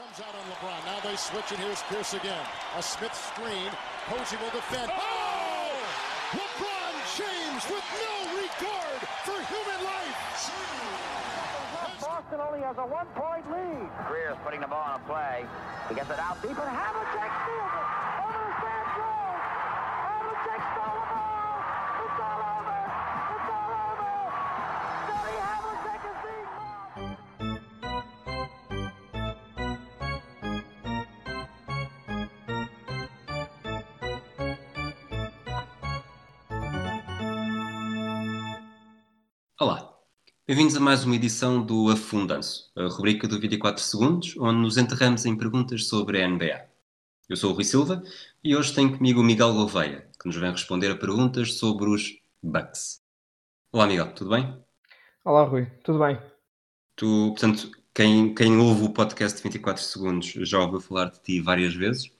comes out on LeBron. Now they switch, and here's Pierce again. A Smith screen. Posey will defend. Oh! oh! LeBron James with no regard for human life. Boston only has a one-point lead. Greer's putting the ball on a play. He gets it out deep. and Havlicek steals it. Over the San bem-vindos a mais uma edição do Afundanço, a rubrica do 24 Segundos, onde nos enterramos em perguntas sobre a NBA. Eu sou o Rui Silva e hoje tenho comigo o Miguel Gouveia, que nos vem responder a perguntas sobre os Bucks. Olá, Miguel, tudo bem? Olá, Rui, tudo bem? Tu, portanto, quem, quem ouve o podcast de 24 Segundos já ouviu falar de ti várias vezes.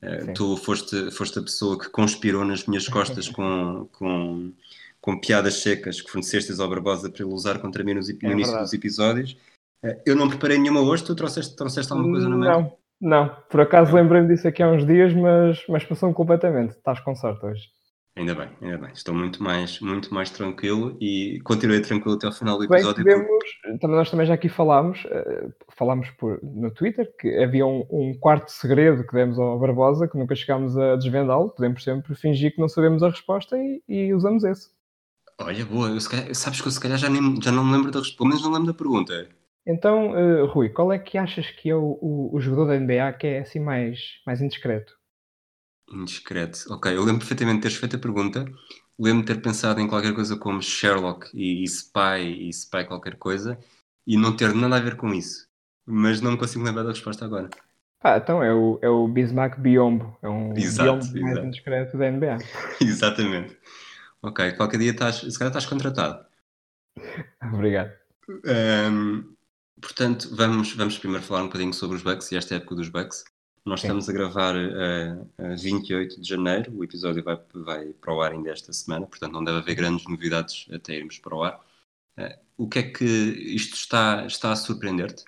Sim. tu foste, foste a pessoa que conspirou nas minhas costas com, com, com piadas secas que forneceste ao Barbosa para ele usar contra mim nos, no É início dos episódios. Eh, eu não preparei nenhuma hoje, tu trouxeste, trouxeste alguma coisa na mão? Não, não. Por acaso lembrei-me disso aqui há uns dias, mas, mas passou-me completamente. Estás com sorte hoje. Ainda bem, ainda bem. Estou muito mais, muito mais tranquilo e continuei tranquilo até ao final do Bem, episódio. podemos, também nós também já aqui falámos, eh, falámos por, no Twitter que havia um, um quarto segredo que demos ao Barbosa, que nunca chegámos a desvendá-lo. Podemos sempre fingir que não sabemos a resposta e, e usamos esse. Olha, boa, eu, calhar- sabes que eu se calhar já, nem, já não me lembro da resposta, pelo menos não lembro da pergunta. Então, eh, Rui, qual é que achas que é o, o, o jogador da NBA que é assim mais, mais indiscreto? Indiscreto. Ok, eu lembro perfeitamente de teres feito a pergunta. Lembro de ter pensado em qualquer coisa como Sherlock e, e Spy e Spy qualquer coisa e não ter nada a ver com isso. Mas não me consigo lembrar da resposta agora. Ah, então é o, é o Bismack Biombo. É um Exato, Biombo mais exato. indiscreto da NBA. Exatamente. Ok, qualquer dia estás, se calhar estás contratado. Obrigado. Ahm, portanto, vamos, vamos primeiro falar um bocadinho sobre os Bucks e esta época dos Bucks. Nós Sim. estamos a gravar eh, a 28 de janeiro, o episódio vai, vai para o ar ainda esta semana, portanto não deve haver grandes novidades até irmos para o ar. Eh, o que é que isto está, está a surpreender-te?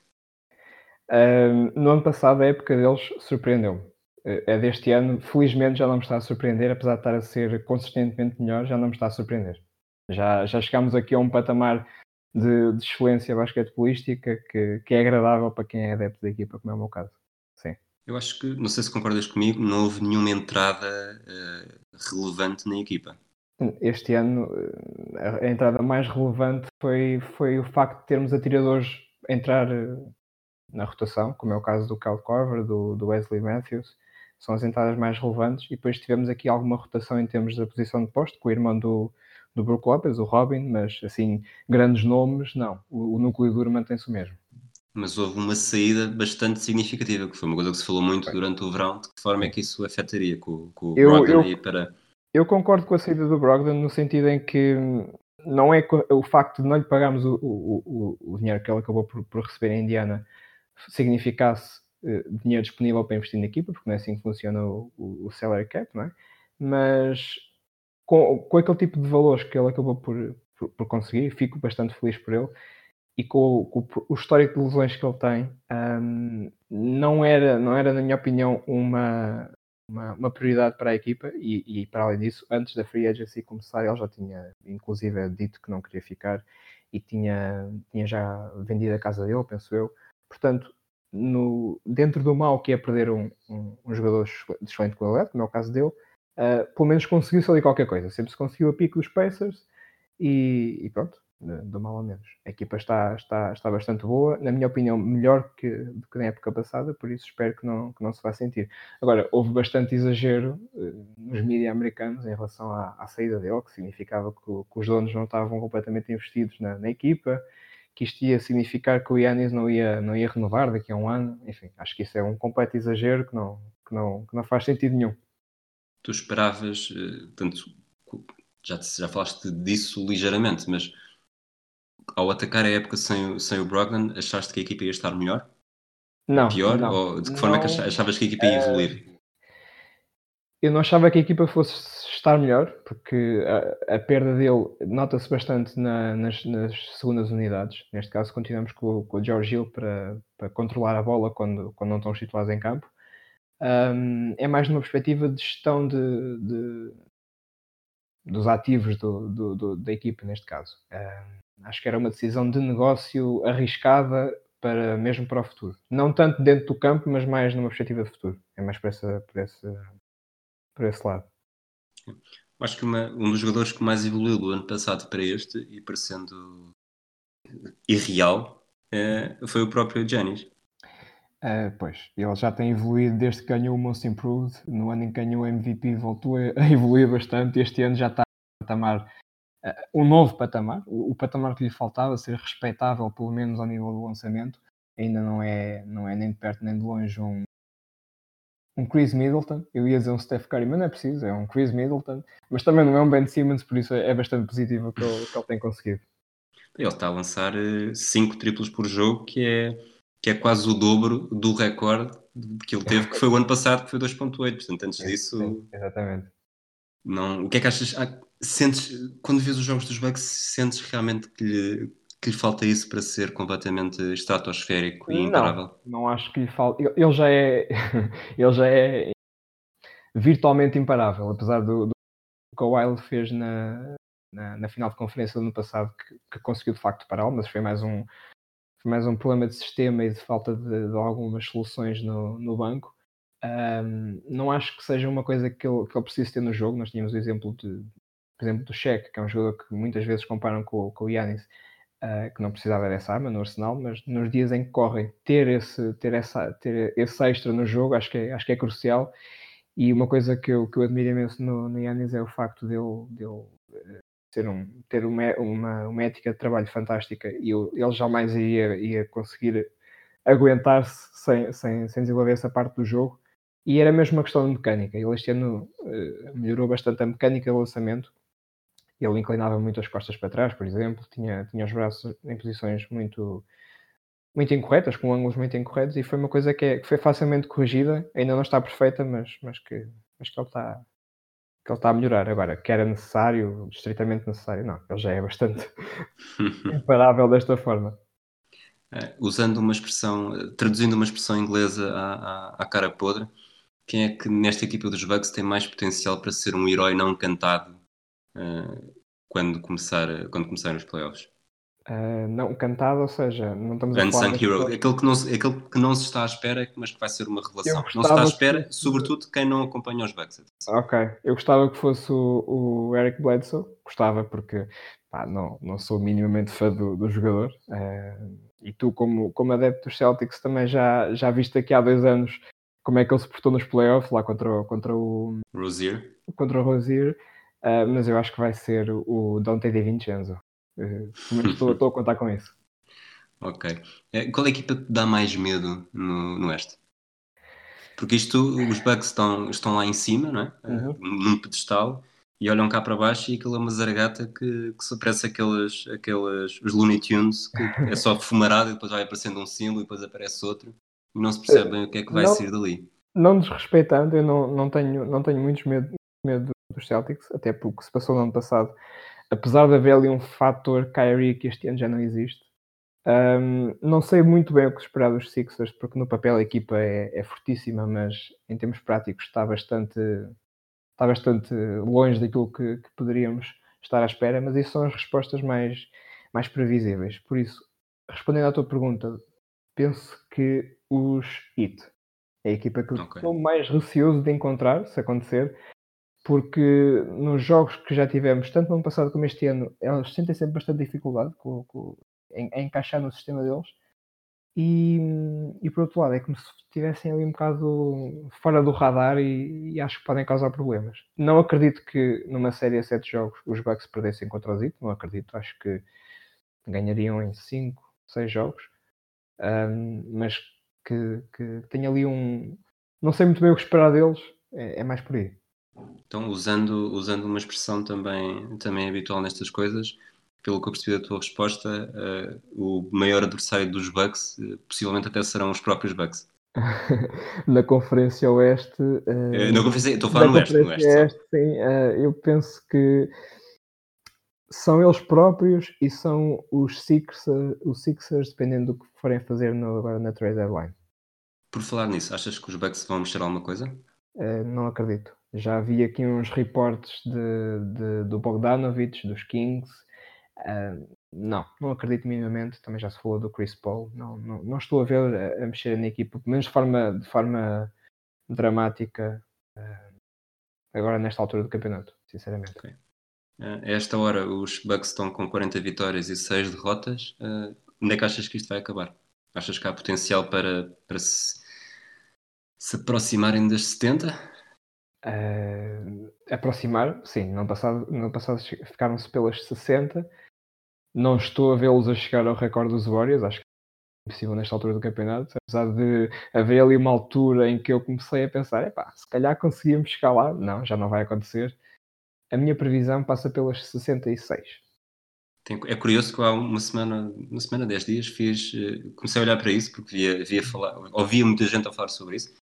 Ahm, no ano passado, a época deles surpreendeu-me. É deste ano, felizmente, já não me está a surpreender, apesar de estar a ser consistentemente melhor, já não me está a surpreender. Já, já chegámos aqui a um patamar de, de excelência basquetebolística que, que é agradável para quem é adepto da equipa, como é o meu caso. Sim. Eu acho que, não sei se concordas comigo, não houve nenhuma entrada eh, relevante na equipa. Este ano, eh, a a entrada mais relevante foi, foi o facto de termos atiradores entrar na rotação, como é o caso do Cal Corver, do, do Wesley Matthews, são as entradas mais relevantes. E depois tivemos aqui alguma rotação em termos da posição de posto, com o irmão do, do Brook Lopez, o Robin, mas assim, grandes nomes, não. O, o núcleo duro mantém-se o mesmo. Mas houve uma saída bastante significativa, que foi uma coisa que se falou muito durante o verão, de que forma é que isso afetaria com, com o Eu- Brogdon eu- para... Eu concordo com a saída do Brogdon no sentido em que não é o facto de não lhe pagarmos o, o- o- o dinheiro que ele acabou por, por receber em Indiana significasse eh, dinheiro disponível para investir na equipa, porque não é assim que funciona o, o- o salary cap, não é? Mas com, com aquele tipo de valores que ele acabou por, por, por conseguir, fico bastante feliz por ele. E com, o- com o- histórico de lesões que ele tem, hum, não, era, não era, na minha opinião, uma, uma, uma prioridade para a equipa e, e, para além disso, antes da free agency começar, ele já tinha inclusive dito que não queria ficar e tinha, tinha já vendido a casa dele, penso eu. Portanto, no, dentro do mal que é perder um, um, um jogador de excelente qualidade, como é o caso dele, ah, pelo menos conseguiu-se ali qualquer coisa. Sempre se conseguiu a pico dos Pacers e, e pronto, do mal ao menos. A equipa está, está, está bastante boa, na minha opinião, melhor que, do que na época passada, por isso espero que não, que não se vá sentir. Agora, houve bastante exagero eh, nos mídias americanos em relação à, à saída dele, que significava que, que os donos não estavam completamente investidos na, na equipa, que isto ia significar que o Yannis não ia, não ia renovar daqui a um ano. Enfim, acho que isso é um completo exagero que não, que não, que não faz sentido nenhum. Tu esperavas, eh, tanto, já, já falaste disso ligeiramente, mas ao atacar a época sem, o- sem o Brogdon, achaste que a equipa ia estar melhor? Não, Pior? não, ou de que forma é que achavas que a equipa ia evoluir? Eu não achava que a equipa fosse estar melhor, porque a, a perda dele nota-se bastante na, nas, nas, segundas unidades. Neste caso, continuamos com, com o George Hill para, para, controlar a bola quando, quando não estão situados em campo. Um, é mais numa perspectiva de gestão de, de dos ativos do, do, do, da equipa, neste caso. Um, acho que era uma decisão de negócio arriscada para mesmo para o futuro. Não tanto dentro do campo, mas mais numa perspectiva de futuro. É mais para, essa, para, essa, para esse lado. Acho que uma, um dos jogadores que mais evoluiu do ano passado para este, e parecendo irreal, é, foi o próprio Janis. Uh, pois, ele já tem evoluído desde que ganhou o Most Improved. No ano em que ganhou o MVP, voltou a, evoluir bastante. Este ano já está a patamar, uh, um novo patamar. O, o, patamar que lhe faltava, ser respeitável, pelo menos ao nível do lançamento, ainda não é, não é nem de perto nem de longe um, um Chris Middleton. Eu ia dizer um Steph Curry, mas não é preciso, é um Chris Middleton. Mas também não é um Ben Simmons, por isso é bastante positivo o que ele, que ele tem conseguido. Ele está a lançar 5 eh, triplos por jogo, que é que é quase o dobro do recorde que ele teve, que foi o ano passado, que foi 2.8. Portanto, antes disso. Sim, exatamente. Não, o que é que achas? Ah, sentes, quando vês os jogos dos Bucks, sentes realmente que lhe, que lhe falta isso para ser completamente estratosférico e imparável? Não, não acho que lhe falta. Ele já é, ele já é virtualmente imparável, apesar do, do que o Wild fez na, na, na, final de conferência do ano passado, que, que conseguiu de facto pará-lo, mas foi mais um, foi mais um problema de sistema e de falta de, de algumas soluções no, no banco. Um, não acho que seja uma coisa que ele, que ele precise ter no jogo. Nós tínhamos o exemplo, de, por exemplo do Sheck, que é um jogador que muitas vezes comparam com, com o Yanis, uh, que não precisava dessa arma no arsenal, mas nos dias em que correm, ter esse, ter essa, ter esse extra no jogo acho que é, acho que é crucial. E uma coisa que eu, que eu admiro imenso no, no Yanis é o facto dele, dele ter, um, ter uma, uma, uma ética de trabalho fantástica e eu, ele jamais ia, ia conseguir aguentar-se sem, sem, sem desenvolver essa parte do jogo. E era mesmo uma questão de mecânica. Ele este ano uh, melhorou bastante a mecânica do lançamento. Ele inclinava muito as costas para trás, por exemplo, tinha, tinha os braços em posições muito, muito incorretas, com ângulos muito incorretos, e foi uma coisa que, é, que foi facilmente corrigida. Ainda não está perfeita, mas, mas, que, mas que ele está, que ele está a melhorar. Agora, que era necessário, estritamente necessário, não, ele já é bastante imparável desta forma. É, usando uma expressão, traduzindo uma expressão inglesa à, à, à, cara podre, quem é que nesta equipa dos Bucks tem mais potencial para ser um herói não cantado uh, quando, começar, quando começarem os playoffs? Uh, não cantado, ou seja, não estamos a falar... Hero, aquele que, não, aquele que não se está à espera, mas que vai ser uma revelação. Não se está à espera, que... sobretudo quem não acompanha os Bucks. Ok, eu gostava que fosse o, o Eric Bledsoe, gostava porque pá, não, não sou minimamente fã do, do jogador. Uh, e tu, como, como adepto dos Celtics, também já, já viste aqui há dois anos como é que ele se portou nos playoffs, lá contra, contra o... Rosier. Contra o Rosier. Uh, mas eu acho que vai ser o Dante De Vincenzo. Uh, estou, estou a contar com isso. Ok. Eh, qual é a equipa que dá mais medo no, no Oeste? Porque isto, os Bucks estão, estão lá em cima, não é? Uhum. Num pedestal, e olham cá para baixo e aquilo é uma zargata que, que parece aqueles, aqueles os Looney Tunes, que é só fumarado e depois vai aparecendo um símbolo e depois aparece outro, e não se percebe bem o que é que vai não, sair dali. Não desrespeitando, eu não, não, tenho, não tenho muitos medo, medo dos Celtics, até porque se passou no ano passado apesar de haver ali um fator Kyrie que este ano já não existe, um, não sei muito bem o que esperar dos Sixers, porque no papel a equipa é, é fortíssima, mas em termos práticos está bastante, está bastante longe daquilo que, que, poderíamos estar à espera, mas isso são as respostas mais, mais previsíveis. Por isso, respondendo à tua pergunta, penso que os Heat é a equipa que okay. estou mais receoso de encontrar, se acontecer, porque nos jogos que já tivemos, tanto no ano passado como este ano, eles sentem sempre bastante dificuldade com, com, em, em, encaixar no sistema deles. E, e por outro lado, é como se estivessem ali um bocado fora do radar e, e, acho que podem causar problemas. Não acredito que numa série a 7 jogos os Bucks perdessem contra os Heat, não acredito. Acho que ganhariam em 5, 6 jogos, um, mas que, que tenha ali um. Não sei muito bem o que esperar deles, é, é mais por aí. Então, usando, usando uma expressão também, também habitual nestas coisas, pelo que eu percebi da tua resposta, uh, o maior adversário dos Bucks uh, possivelmente até serão os próprios Bucks. na Conferência Oeste. Eh, na conferência, estou a falar no Oeste. No Oeste, Oeste sim, eu penso que são eles próprios e são os Sixers, os Sixers dependendo do que forem fazer no, agora na trade deadline. Por falar nisso, achas que os Bucks vão mexer alguma coisa? Uh, não acredito. Já vi aqui uns reportes de, de do Bogdanovich, dos Kings. Uh, não, não acredito minimamente. Também já se falou do Chris Paul. Não, não, não estou a ver a, a, mexer na equipa, pelo menos de forma, de forma dramática, uh, agora nesta altura do campeonato, sinceramente. Okay. Uh, a esta hora, os Bucks estão com 40 vitórias e 6 derrotas. Uh, onde é que achas que isto vai acabar? Achas que há potencial para, para se, se aproximarem das 70? Uh, aproximar, sim, no passado, no passado ficaram-se pelas 60. Não estou a vê-los a chegar ao recorde dos Warriors, acho que é impossível nesta altura do campeonato, apesar de haver ali uma altura em que eu comecei a pensar, epá, se calhar conseguíamos chegar lá. Não, já não vai acontecer. A minha previsão passa pelas 66. É curioso que há uma semana, uma semana, 10 dias, fiz, eh, comecei a olhar para isso porque via, via falar, ouvia muita gente a falar sobre isso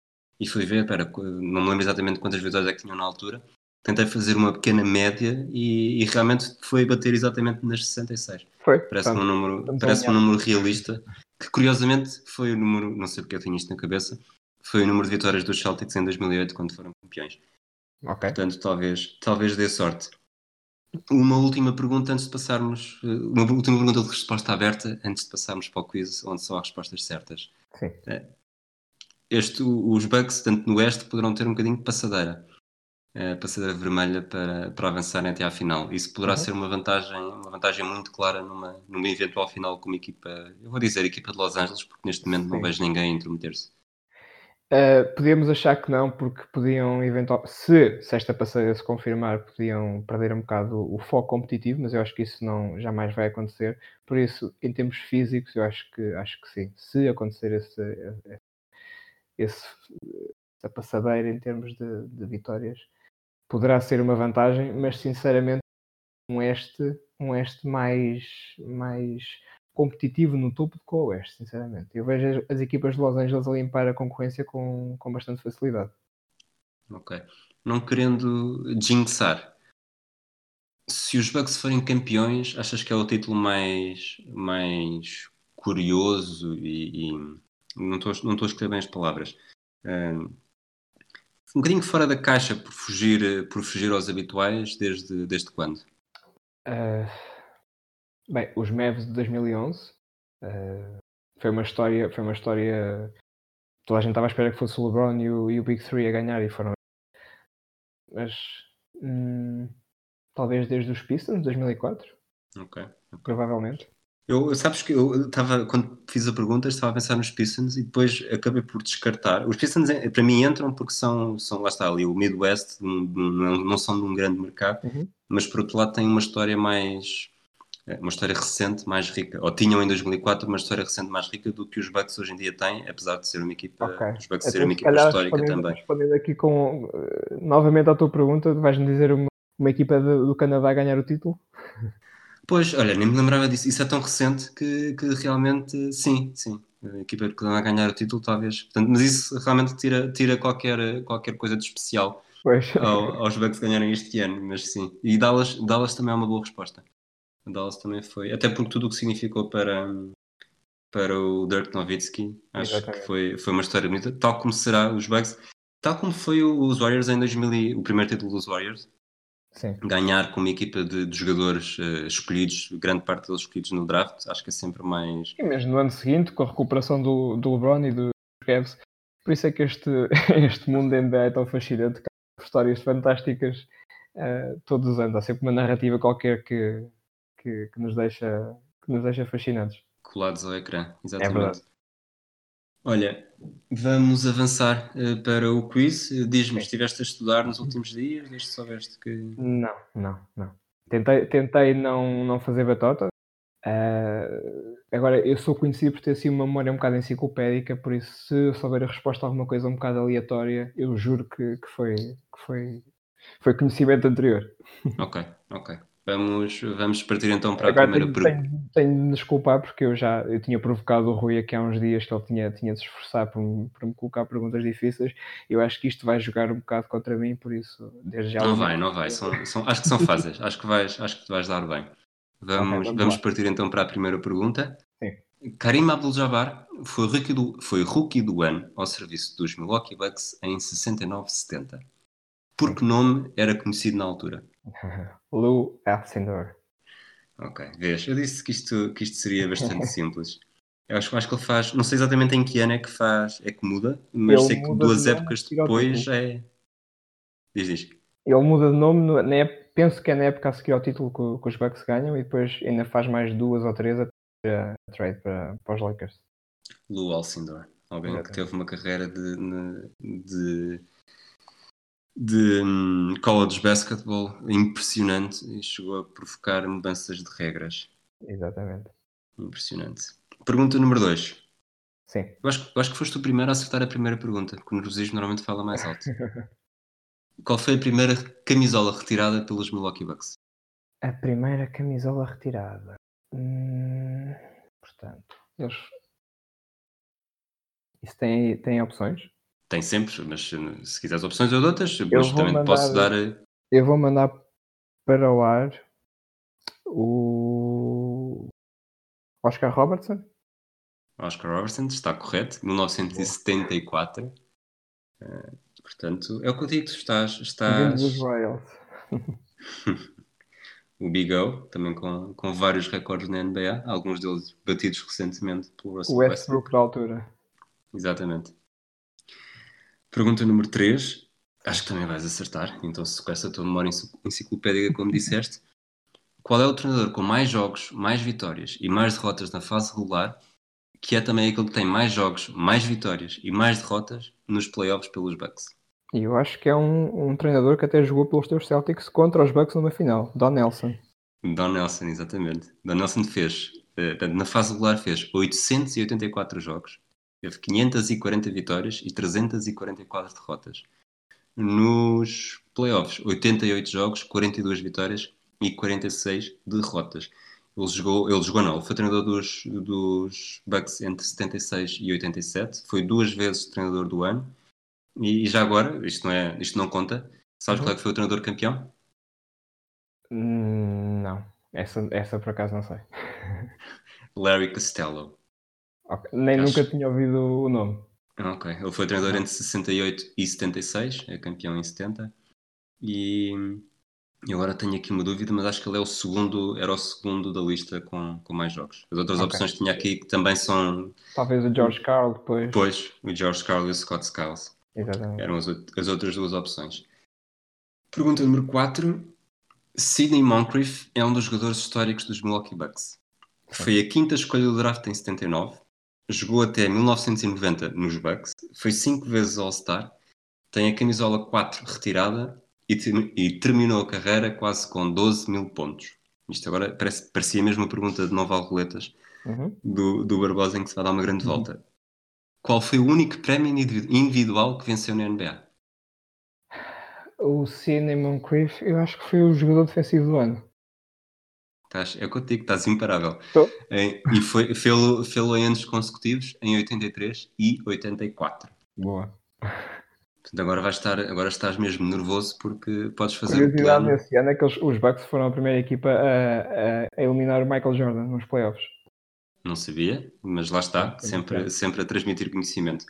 e fui ver, pera, não me lembro exatamente quantas vitórias é que tinham na altura. Tentei fazer uma pequena média e, e realmente foi bater exatamente nas 66. Foi. Parece um número, parece um número realista, que curiosamente foi o número, não sei porque eu tinha isto na cabeça, foi o número de vitórias dos Celtics em 2008 quando foram campeões. Ok. Portanto, talvez, talvez dê sorte. Uma última pergunta antes de passarmos, eh, uma última pergunta de resposta aberta antes de passarmos para o quiz, onde só há respostas certas. Sim. Eh, este, os Bucks, tanto no Oeste, poderão ter um bocadinho de passadeira. Uh, passadeira vermelha para, para avançarem até à final. Isso poderá uhum. ser uma vantagem, uma vantagem muito clara numa, numa eventual final com uma equipa, eu vou dizer equipa de Los Angeles, porque neste momento Sim. não vejo ninguém intrometer-se. Uh, podíamos achar que não, porque podiam eventualmente, se, se esta passadeira se confirmar, podiam perder um bocado o, o foco competitivo, mas eu acho que isso não jamais vai acontecer. Por isso, em termos físicos, eu acho que acho que sim. Se acontecer esse, esse, essa passadeira em termos de, de, vitórias poderá ser uma vantagem, mas sinceramente um este, um este mais, mais competitivo no topo do que o Oeste, sinceramente. Eu vejo as, as equipas de Los Angeles a limpar a concorrência com, com bastante facilidade. Ok. Não querendo jinxar, se os Bucks forem campeões, achas que é o título mais, mais curioso e, e não estou, não estou a escrever bem as palavras. Um, um bocadinho fora da caixa por fugir, por fugir aos habituais desde, desde quando? Uh, bem, os Mavs de 2011 uh, foi uma história, foi uma história. Toda a gente estava à espera que fosse o LeBron e o, e o Big Three a ganhar e foram. Mas hum, talvez desde os Pistons de 2004. Ok. okay. Provavelmente. Eu, sabes que eu estava, quando fiz a pergunta, estava a pensar nos Pistons e depois acabei por descartar. Os Pistons, eh, para mim, entram porque são, são lá está ali, o Midwest, não, não são de um grande mercado, uhum. mas por outro lado têm uma história mais, eh, uma história recente mais rica, ou tinham em 2004 uma história recente mais rica do que os Bucks hoje em dia têm, apesar de ser uma equipa, okay. os Bucks serem uma equipa histórica também. Respondendo aqui com, uh, novamente à tua pergunta, vais-me dizer uma, uma equipa de, do Canadá a ganhar o título? Pois, olha, nem me lembrava disso. Isso é tão recente que, que realmente, sim, sim. A equipa que vai ganhar o título, talvez. Portanto, mas isso realmente tira, tira qualquer, qualquer coisa de especial ao, aos Bucks ganharem este ano, mas sim. E Dallas, Dallas também é uma boa resposta. Dallas também foi. Até porque tudo o que significou para, para o Dirk Nowitzki, acho Exatamente. que foi, foi uma história bonita, tal como será os Bucks, tal como foi os Warriors em 2000, o primeiro título dos Warriors, Sim. ganhar com uma equipa de, de jogadores uh, escolhidos, grande parte deles escolhidos no draft, acho que é sempre mais. E mesmo no ano seguinte, com a recuperação do, do LeBron e dos Cavs, por isso é que este, este mundo da NBA é tão fascinante, histórias fantásticas uh, todos os anos. Há sempre uma narrativa qualquer que, que, que, nos, deixa, que nos deixa fascinados. Colados ao ecrã, exatamente. É verdade. Olha, vamos avançar uh, para o quiz. Eh, diz-me, estiveste a estudar nos últimos dias? Desde que soubeste que. Não, não, não. Tentei, tentei não, não fazer batota. Uh, agora, eu sou conhecido por ter assim uma memória um bocado enciclopédica, por isso, se eu souber a resposta a alguma coisa um bocado aleatória, eu juro que, que, foi, que foi, foi conhecimento anterior. Ok, ok. Vamos, vamos partir então para a Agora primeira tenho, pergunta. tenho, tenho de me desculpar porque eu já eu tinha provocado o Rui aqui há uns dias que ele tinha, tinha de se esforçar por, me- me colocar perguntas difíceis. Eu acho que isto vai jogar um bocado contra mim, por isso, desde já. Não vai, não vai. São, são- acho que são fáceis. acho que vais, acho que te vais dar bem. Vamos, vamos vamos lá. partir então para a primeira pergunta. Sim. Karim Abdul-Jabbar foi rookie, do, foi rookie do ano ao serviço dos Milwaukee Bucks em 69-70. Por que nome era conhecido na altura? Lou Alcindor. Ok, vês, eu disse que isto, que isto seria bastante simples. Eu acho, acho que ele faz, não sei exatamente em que ano é que faz, é que muda, mas Ele sei que duas de nome épocas ao depois é. Diz, diz. Ele muda de nome, no- na ép- penso que é na época a seguir ao título que, que os Bucks ganham e depois ainda faz mais duas ou três a, trade para, para os Lakers. Lou Alcindor, alguém que Exatamente. teve uma carreira de, de, de hum, college basketball impressionante e chegou a provocar mudanças de regras. Exatamente. Impressionante. Pergunta número 2. Sim. Eu acho, eu acho que foste o primeiro a acertar a primeira pergunta, porque o nervosismo normalmente fala mais alto. Qual foi a primeira camisola retirada pelos Milwaukee Bucks? A primeira camisola retirada. Hum, portanto, eles. Isso tem, tem opções? Tem sempre, mas se se quiseres opções ou outras, Eu mas também mandar- posso dar. eh, Eu vou mandar para o ar o Oscar Robertson. Oscar Robertson, está correto, 1974. Eh, portanto, é o que eu digo, tu estás, estás o Big O, também com, com vários recordes na NBA, alguns deles batidos recentemente pelo Russell O Westbrook. Westbrook da altura. Exatamente. Pergunta número 3. Acho que também vais acertar. Então, se com essa tua memória enci- enciclopédica, como disseste, qual é o treinador com mais jogos, mais vitórias e mais derrotas na fase regular, que é também aquele que tem mais jogos, mais vitórias e mais derrotas nos playoffs pelos Bucks? E eu acho que é um, um treinador que até jogou pelos teus Celtics contra os Bucks numa final. Don Nelson. Don Nelson, exatamente. Don Nelson fez, eh, na fase regular fez 884 jogos, teve 540 vitórias e 344 derrotas. Nos playoffs, 88 jogos, 42 vitórias e 46 derrotas. Ele jogou, ele jogou não, ele foi treinador dos, dos Bucks entre 76 e 87, foi duas vezes treinador do ano. E, e já agora, isto não, é, isto não conta, sabes Uhum. qual é que foi o treinador campeão? Hum, não. Essa, essa por acaso não sei. Larry Costello. Ok, Nem Acho- nunca tinha ouvido o nome. Ok, ele foi treinador entre 68 e 76, é campeão em 70. E, e agora tenho aqui uma dúvida, mas acho que ele é o segundo, era o segundo da lista com, com mais jogos. As outras Ok. opções que tinha aqui que também são, Talvez o George Carl depois. depois, o George Carl e o Scott Skiles. Exatamente. Eram as, as outras duas opções. Pergunta número 4. Sidney Moncrief é um dos jogadores históricos dos Milwaukee Bucks. Foi a quinta escolha do draft em 79. Jogou até 1990 nos Bucks. Foi cinco vezes All-Star. Tem a camisola 4 retirada e, e terminou a carreira quase com 12 mil pontos. Isto agora parece, parecia mesmo uma pergunta de Nova Roletas Uhum. do, do Barbosa em que se vai dar uma grande volta. Qual foi o único prémio individu- individual que venceu na NBA? O Sidney Moncrief, eu acho que foi o jogador defensivo do ano. Estás, é o que eu te digo, estás imparável. E foi, fê-lo fê-lo em anos consecutivos, em 83 e 84. Boa. Portanto, agora, vais estar, agora estás mesmo nervoso porque podes fazer o Curiosidade plano. desse ano é que eles- os Bucks foram a primeira equipa a, a- a eliminar o Michael Jordan nos playoffs. Não sabia, mas lá está, Sim, sempre, sempre a transmitir conhecimento.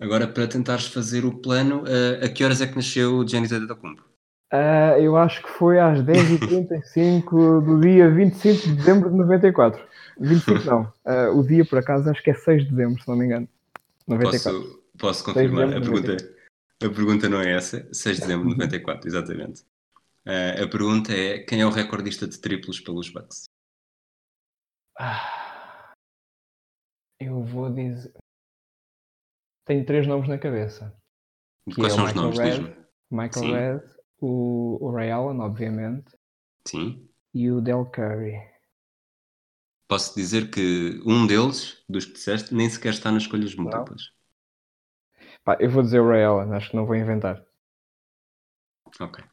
Agora, para tentares fazer o plano, eh, a que horas é que nasceu o Giannis Antetokounmpo? Ah, eu acho que foi às 10h35 do dia 25 de dezembro de 94. 25 não. Ah, o dia, por acaso, acho que é 6 de dezembro, se não me engano. 94. Posso, posso confirmar? A de pergunta, a pergunta não é essa. 6 de dezembro de 94, exatamente. Eh, a pergunta é: quem é o recordista de triplos pelos Bucks? Ah, eu vou dizer. Tenho três nomes na cabeça. Quais é são os nomes? Red. Michael Sim. Red, o, o Ray Allen, obviamente, Sim. e o Del Curry. Posso dizer que um deles, dos que disseste, nem sequer está nas escolhas múltiplas. Pá, eu vou dizer o Ray Allen, acho que não vou inventar. Ok.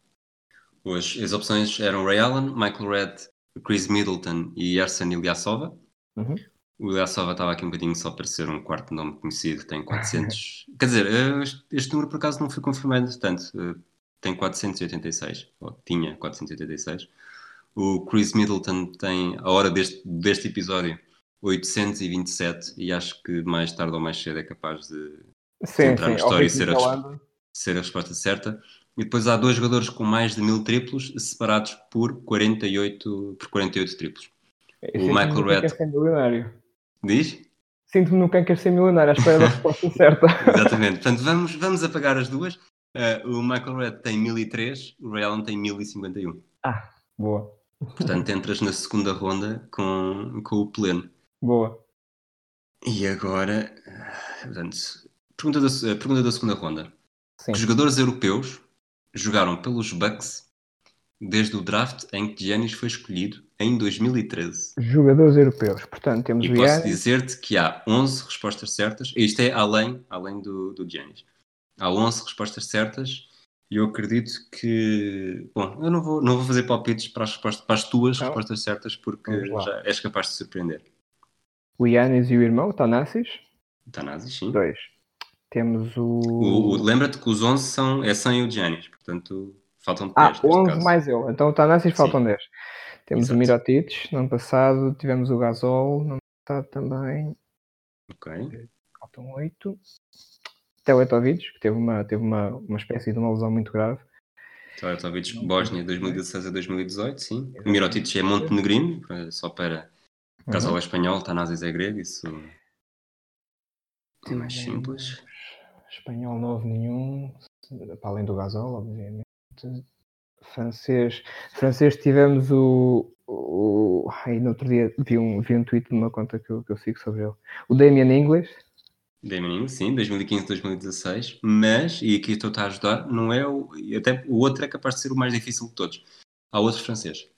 As, as opções eram Ray Allen, Michael Red, Chris Middleton e Arsen Ilyasova. Uhum. O Ilyasova estava aqui um bocadinho só para ser um quarto nome conhecido, tem 400. Quer dizer, eh, este, número por acaso não foi confirmado, portanto, eh, tem 486, ou tinha 486. O Chris Middleton tem, a hora deste, deste episódio, 827, e acho que mais tarde ou mais cedo é capaz de Sim, entrar na sim. história ao e ser a, que anda. ser a resposta certa. E depois há dois jogadores com mais de mil triplos, separados por 48, por 48 triplos. Eu O sinto-me Michael Red. Diz? Sinto-me no quem quer ser milionário, à espera da resposta certa. Exatamente. Portanto, vamos, vamos apagar as duas. Uh, o Michael Red tem 1003, o Ray Allen tem 1051. Ah, boa. Portanto, entras na segunda ronda com, com o pleno. Boa. E agora, portanto, pergunta da, uh, pergunta da segunda ronda. Sim. Que jogadores europeus jogaram pelos Bucks desde o draft em que Giannis foi escolhido em 2013? Jogadores europeus. Portanto, temos E o posso dizer-te que há 11 respostas certas. Isto é além, além do, do Giannis. Há 11 respostas certas e eu acredito que... Bom, eu não vou, não vou fazer palpites para as, respostas, para as tuas Não. respostas certas porque já és capaz de surpreender. O Yannis e o irmão, Tanassis. Tanazis, sim. Dois. Temos o. O, o- Lembra-te que os 11 são, é sem o Giannis, portanto faltam 10 Ah, neste 11 caso. mais ele. Então o Tanassis faltam 10. Temos Exato. o Mirotic, no ano passado. Tivemos o Gasol, no ano passado também. Ok. Faltam 8. Teletovic, que teve uma, teve uma, uma espécie de uma lesão muito grave. Teletovic, Bósnia, 2016 a 2018, sim. O Mirotic é montenegrino, só para... Caso Uhum. é espanhol, Tanazis é grego, isso é mais simples. Espanhol não houve nenhum, para além do Gasol, obviamente. Francês, francês tivemos o, o ai, no outro dia vi um, vi um tweet de uma conta que eu, que eu sigo sobre ele. O Damian English, Damon sim, 2015, 2016, mas, e aqui estou-te a ajudar, não é o. e Até o outro é capaz de ser o mais difícil de todos. Há outro francês.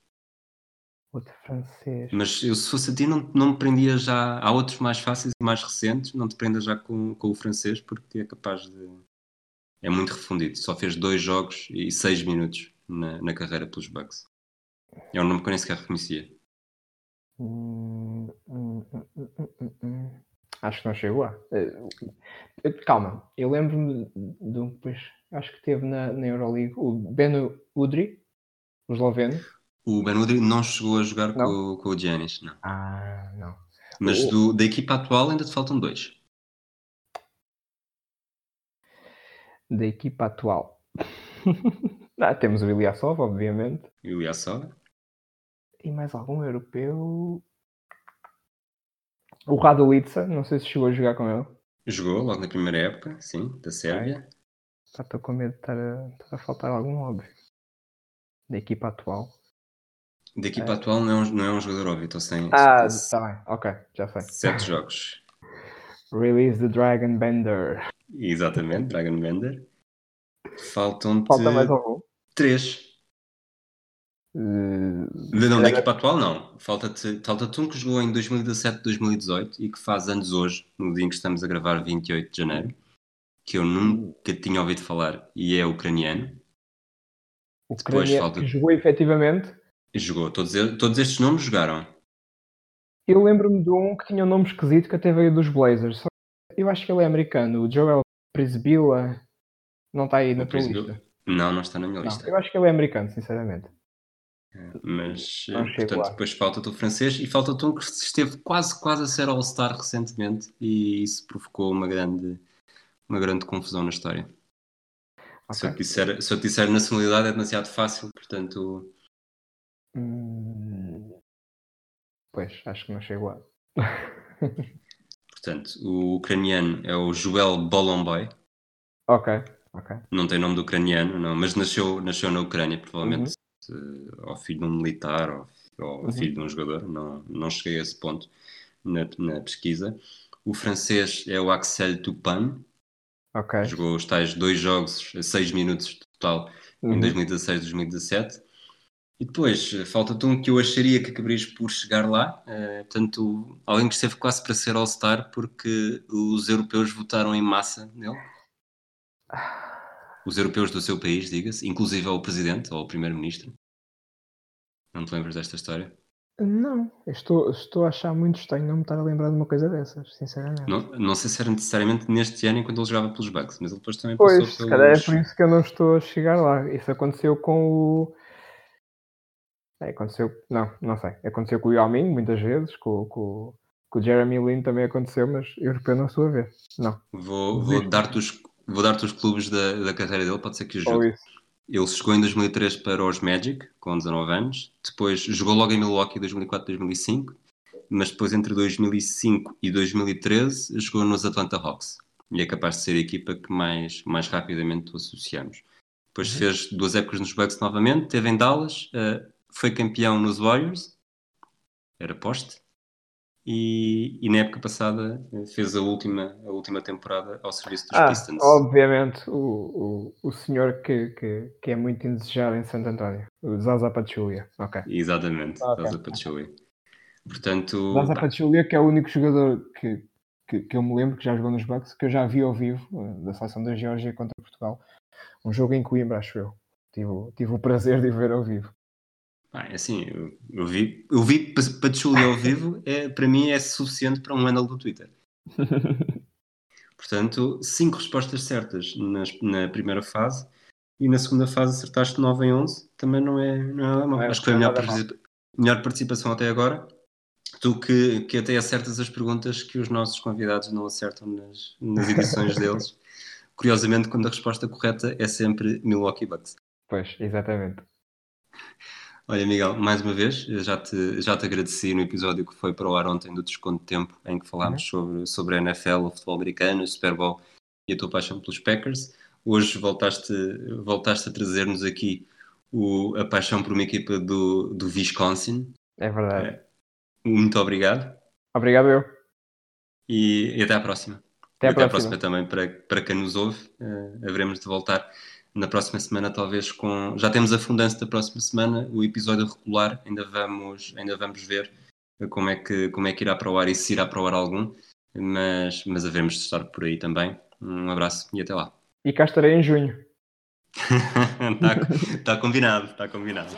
outro francês. Mas eu, se fosse a ti, não, não me prendia já. Há outros mais fáceis e mais recentes, não te prendas já com, com o francês, porque é capaz de. É muito refundido. Só fez dois jogos e seis minutos na, na carreira pelos Bucks. É um nome que eu nem sequer reconhecia. Hum, hum, hum, hum, hum, hum. Acho que não chegou lá. Eh, eu- Calma, eu lembro-me de um, pois, acho que teve na, na Euroleague o Beno Udri, o esloveno. O Ben Udry não chegou a jogar com, com o Giannis, não. Ah, não. Mas O- do- da equipa atual ainda te faltam dois. Da equipa atual. ah, temos o Ilyasov, obviamente. Ilyasov. E mais algum europeu? O Radolica, não sei se chegou a jogar com ele. Jogou logo na primeira época, sim, da Sérvia. Estou com medo de estar a, estar a faltar algum óbvio. Da equipa atual. Da equipa atual não é, um, não é um jogador óbvio, estou sem Ah, está bem, ok, já sei. sete jogos. Release the Dragon Bender. Exatamente, Dragon Bender. Faltam-te Falta mais algum? três. Eh, Não, da equipa atual não. Falta-te falta um que jogou em 2017, 2018 e que faz anos hoje, no dia em que estamos a gravar, 28 de janeiro, que eu nunca tinha ouvido falar e é ucraniano. o depois ucraniano falta- jogou efetivamente. Jogou. Todos, todos estes nomes jogaram. Eu lembro-me de um que tinha um nome esquisito que até veio dos Blazers. Eu acho que ele é americano. O Joel Prisbilla não está aí na tua lista. Não, não está na minha Não, lista. eu acho que ele é americano, sinceramente. Mas, eh, portanto, lá. depois falta-te o francês e falta-te um que esteve quase, quase a ser All-Star recentemente e isso provocou uma grande, uma grande confusão na história. Se, eu disser, se eu te disser nacionalidade é demasiado fácil, portanto, Hum, Pois, acho que não chego lá. portanto o ucraniano é o Joel Bolomboy, ok, ok. não tem nome de ucraniano, não, mas nasceu, nasceu na Ucrânia, provavelmente eh, ao filho de um militar ou, ao Uhum. filho de um jogador, não, não cheguei a esse ponto na, na pesquisa. O francês é o Axel Toupin, Ok. jogou os tais dois jogos, seis minutos total, em Uhum. 2016 2017. E depois, eh, falta-te um que eu acharia que acabarias por chegar lá. eh, portanto, alguém que esteve quase para ser All-Star porque os europeus votaram em massa nele. os europeus do seu país, diga-se, inclusive ao presidente ou ao primeiro-ministro. Não te lembras desta história? Não, estou, estou a achar muito estranho não me estar a lembrar de uma coisa dessas, sinceramente. Não, não sei se era necessariamente neste ano enquanto ele jogava pelos Bucks, mas ele depois também Pois, passou se pelos... calhar é por isso que eu não estou a chegar lá. Isso aconteceu com o. É, aconteceu. Não, não sei. Aconteceu com o Yao Ming muitas vezes, com, com, com o Jeremy Lin também aconteceu, mas europeu não estou a ver. Não. Vou, vou dar-te os, vou dar-te os clubes da, da carreira dele, pode ser que ajude. isso. Ele chegou em 2003 para os Magic, com 19 anos. Depois jogou logo em Milwaukee 2004-2005. Mas depois, entre 2005 e 2013, jogou nos Atlanta Hawks. E é capaz de ser a equipa que mais, mais rapidamente o associamos. Depois fez duas épocas nos Bucks novamente. Teve em Dallas. eh, foi campeão nos Warriors. Era poste. E, e na época passada eh, fez a última, a última temporada ao serviço dos Ah, Pistons. obviamente, o, o, o senhor que, que, que é muito indesejado em Santo António, o Zaza Pachulia. Ok. Exatamente, Ok. Zaza Pachulia. Portanto, Zaza Pachulia, que é o único jogador que, que, que eu me lembro que já jogou nos Bucks, que eu já vi ao vivo, eh, da seleção da Geórgia contra Portugal. Um jogo em Coimbra, acho eu. Tive, tive o prazer de ver ao vivo. É assim, eu, eu vi, eu vi Pa- Pachulia ao vivo, é, para mim é suficiente para um handle do Twitter. Portanto, cinco respostas certas nas- na primeira fase e na segunda fase acertaste 9 em 11, também não é, não é nada mal. É- Acho que foi a melhor, participa- melhor participação até agora. Tu que, que até acertas as perguntas que os nossos convidados não acertam nas, nas edições deles. Curiosamente, quando a resposta correta é sempre Milwaukee Bucks. Pois, exatamente. Olha, Miguel, mais uma vez, eu já te, já te agradeci no episódio que foi para o ar ontem do Desconto de Tempo, em que falámos sobre, sobre a NFL, o futebol americano, o Super Bowl e a tua paixão pelos Packers. Hoje voltaste, voltaste a trazer-nos aqui o, a paixão por uma equipa do, do Wisconsin. É verdade. Muito obrigado Obrigado eu. e, e até à próxima. Até à até à próxima. próxima também para, para quem nos ouve. Eh, haveremos de voltar na próxima semana, talvez com. Já temos a fundança da próxima semana, o episódio regular, ainda vamos, ainda vamos ver como é, que, como é que irá para o ar e se irá para o ar algum, mas, mas haveremos de estar por aí também. Um abraço e até lá. E cá estarei em junho. Está tá combinado, está combinado.